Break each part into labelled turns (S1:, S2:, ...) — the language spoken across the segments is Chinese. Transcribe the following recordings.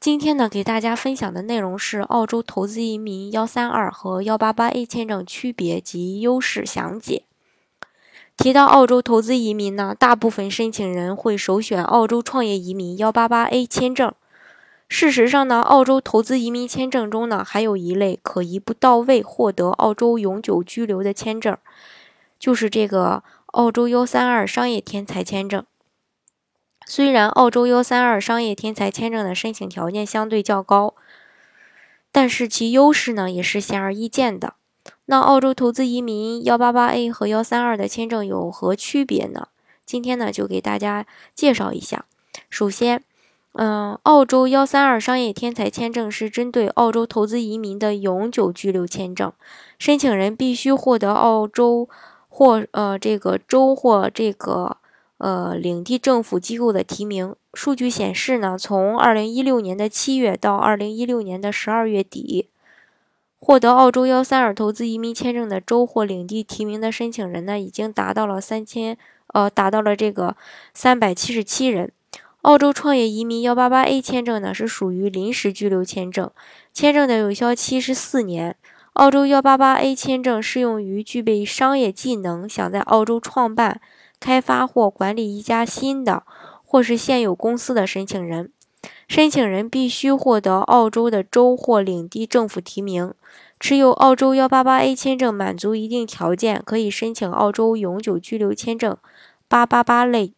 S1: 今天呢，给大家分享的内容是澳洲投资移民幺三二和幺八八 A 签证区别及优势详解。提到澳洲投资移民呢，大部分申请人会首选澳洲创业移民幺八八 A 签证。事实上呢，澳洲投资移民签证中呢，还有一类可一步到位获得澳洲永久居留的签证，就是这个澳洲幺三二商业天才签证。虽然澳洲幺三二商业天才签证的申请条件相对较高，但是其优势呢也是显而易见的。那澳洲投资移民幺八八 A 和幺三二的签证有何区别呢？今天呢就给大家介绍一下。首先，嗯，澳洲幺三二商业天才签证是针对澳洲投资移民的永久居留签证，申请人必须获得澳洲或呃这个州或这个。呃，领地政府机构的提名数据显示呢，从二零一六年的七月到二零一六年的十二月底，获得澳洲幺三二投资移民签证的州或领地提名的申请人呢，已经达到了三千，呃，达到了这个三百七十七人。澳洲创业移民幺八八 A 签证呢，是属于临时居留签证，签证的有效期是四年。澳洲幺八八 A 签证适用于具备商业技能，想在澳洲创办。开发或管理一家新的或是现有公司的申请人，申请人必须获得澳洲的州或领地政府提名，持有澳洲幺八八 A 签证，满足一定条件，可以申请澳洲永久居留签证八八八类。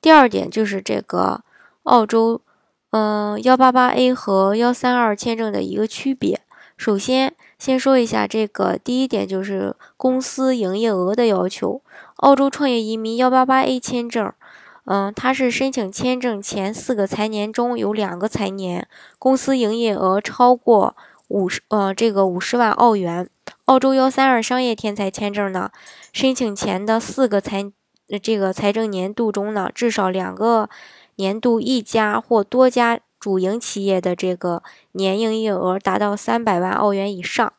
S1: 第二点就是这个澳洲，嗯，幺八八 A 和幺三二签证的一个区别，首先。先说一下这个第一点，就是公司营业额的要求。澳洲创业移民幺八八 A 签证，嗯，它是申请签证前四个财年中有两个财年公司营业额超过五十，呃，这个五十万澳元。澳洲幺三二商业天才签证呢，申请前的四个财，这个财政年度中呢，至少两个年度一家或多家。主营企业的这个年营业额达到三百万澳元以上。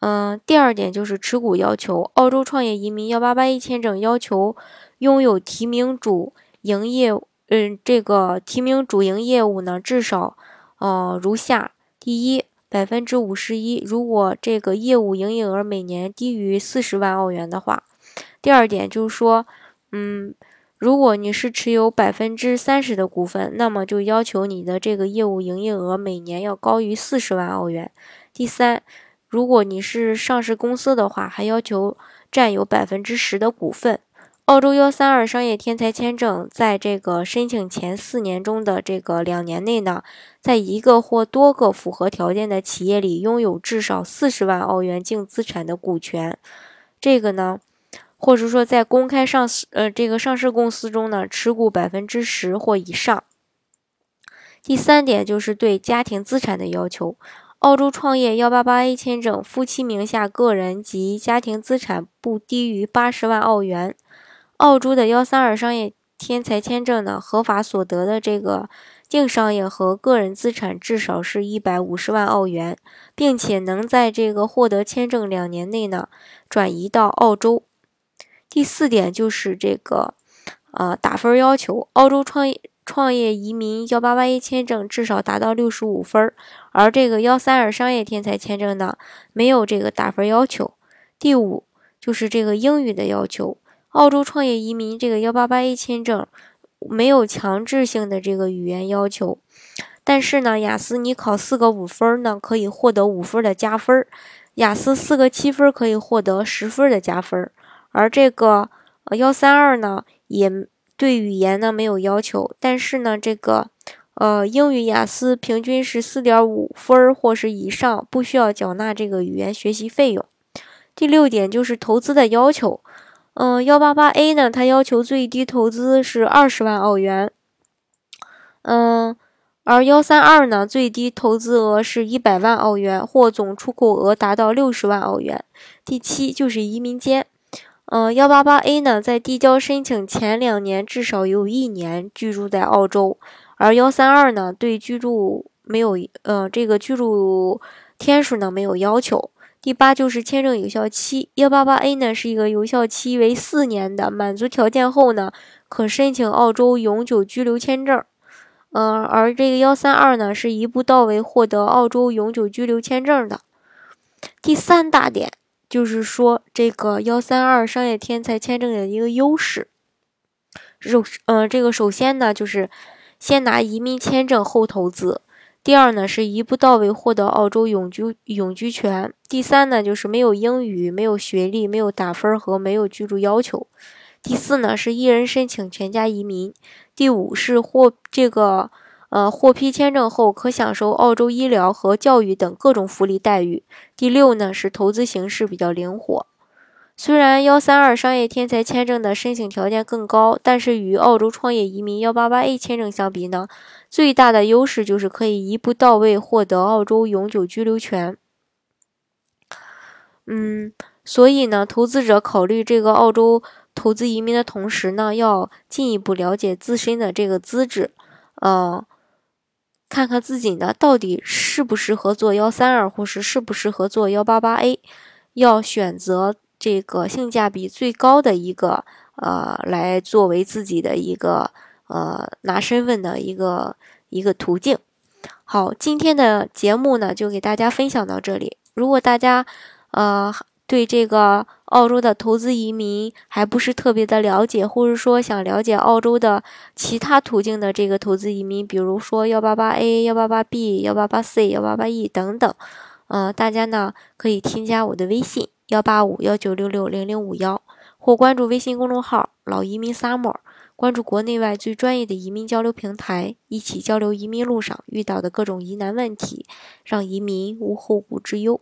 S1: 嗯，第二点就是持股要求。澳洲创业移民幺八八一签证要求拥有提名主营业，嗯，这个提名主营业务呢，至少，呃，如下：第一，百分之五十一，如果这个业务营业额每年低于四十万澳元的话。第二点就是说，嗯。如果你是持有百分之三十的股份，那么就要求你的这个业务营业额每年要高于四十万澳元。第三，如果你是上市公司的话，还要求占有百分之十的股份。澳洲幺三二商业天才签证在这个申请前四年中的这个两年内呢，在一个或多个符合条件的企业里拥有至少四十万澳元净资产的股权。这个呢？或者说，在公开上市呃这个上市公司中呢，持股百分之十或以上。第三点就是对家庭资产的要求。澳洲创业幺八八 A 签证，夫妻名下个人及家庭资产不低于八十万澳元。澳洲的幺三二商业天才签证呢，合法所得的这个净商业和个人资产至少是一百五十万澳元，并且能在这个获得签证两年内呢，转移到澳洲。第四点就是这个，呃，打分要求。澳洲创业创业移民幺八八一签证至少达到六十五分，而这个幺三二商业天才签证呢，没有这个打分要求。第五就是这个英语的要求。澳洲创业移民这个幺八八一签证没有强制性的这个语言要求，但是呢，雅思你考四个五分呢，可以获得五分的加分；雅思四个七分可以获得十分的加分。而这个呃幺三二呢，也对语言呢没有要求，但是呢，这个呃英语雅思平均是四点五分或是以上，不需要缴纳这个语言学习费用。第六点就是投资的要求，嗯，幺八八 A 呢，它要求最低投资是二十万澳元，嗯，而幺三二呢，最低投资额是一百万澳元，或总出口额达到六十万澳元。第七就是移民监，嗯，幺八八 A 呢，在递交申请前两年至少有一年居住在澳洲，而幺三二呢，对居住没有，呃，这个居住天数呢没有要求。第八就是签证有效期，幺八八 A 呢是一个有效期为四年的，满足条件后呢，可申请澳洲永久居留签证。嗯，而这个幺三二呢，是一步到位获得澳洲永久居留签证的。第三大点就是说，这个幺三二商业天才签证的一个优势。首，嗯，这个首先呢，就是先拿移民签证后投资；第二呢，是一步到位获得澳洲永居永居权；第三呢，就是没有英语、没有学历、没有打分和没有居住要求。第四呢是一人申请全家移民，第五是获这个呃获批签证后可享受澳洲医疗和教育等各种福利待遇。第六呢是投资形式比较灵活。虽然幺三二商业天才签证的申请条件更高，但是与澳洲创业移民幺八八 A 签证相比呢，最大的优势就是可以一步到位获得澳洲永久居留权。嗯，所以呢，投资者考虑这个澳洲。投资移民的同时呢，要进一步了解自身的这个资质，呃，看看自己呢到底适不适合做幺三二，或是适不适合做幺八八 A，要选择这个性价比最高的一个，呃，来作为自己的一个呃拿身份的一个一个途径。好，今天的节目呢就给大家分享到这里。如果大家呃对这个。澳洲的投资移民还不是特别的了解，或者说想了解澳洲的其他途径的这个投资移民，比如说幺八八 A、幺八八 B、幺八八 C、幺八八 E 等等，嗯，大家呢可以添加我的微信幺八五幺九六六零零五幺，或关注微信公众号“老移民 summer”，关注国内外最专业的移民交流平台，一起交流移民路上遇到的各种疑难问题，让移民无后顾之忧。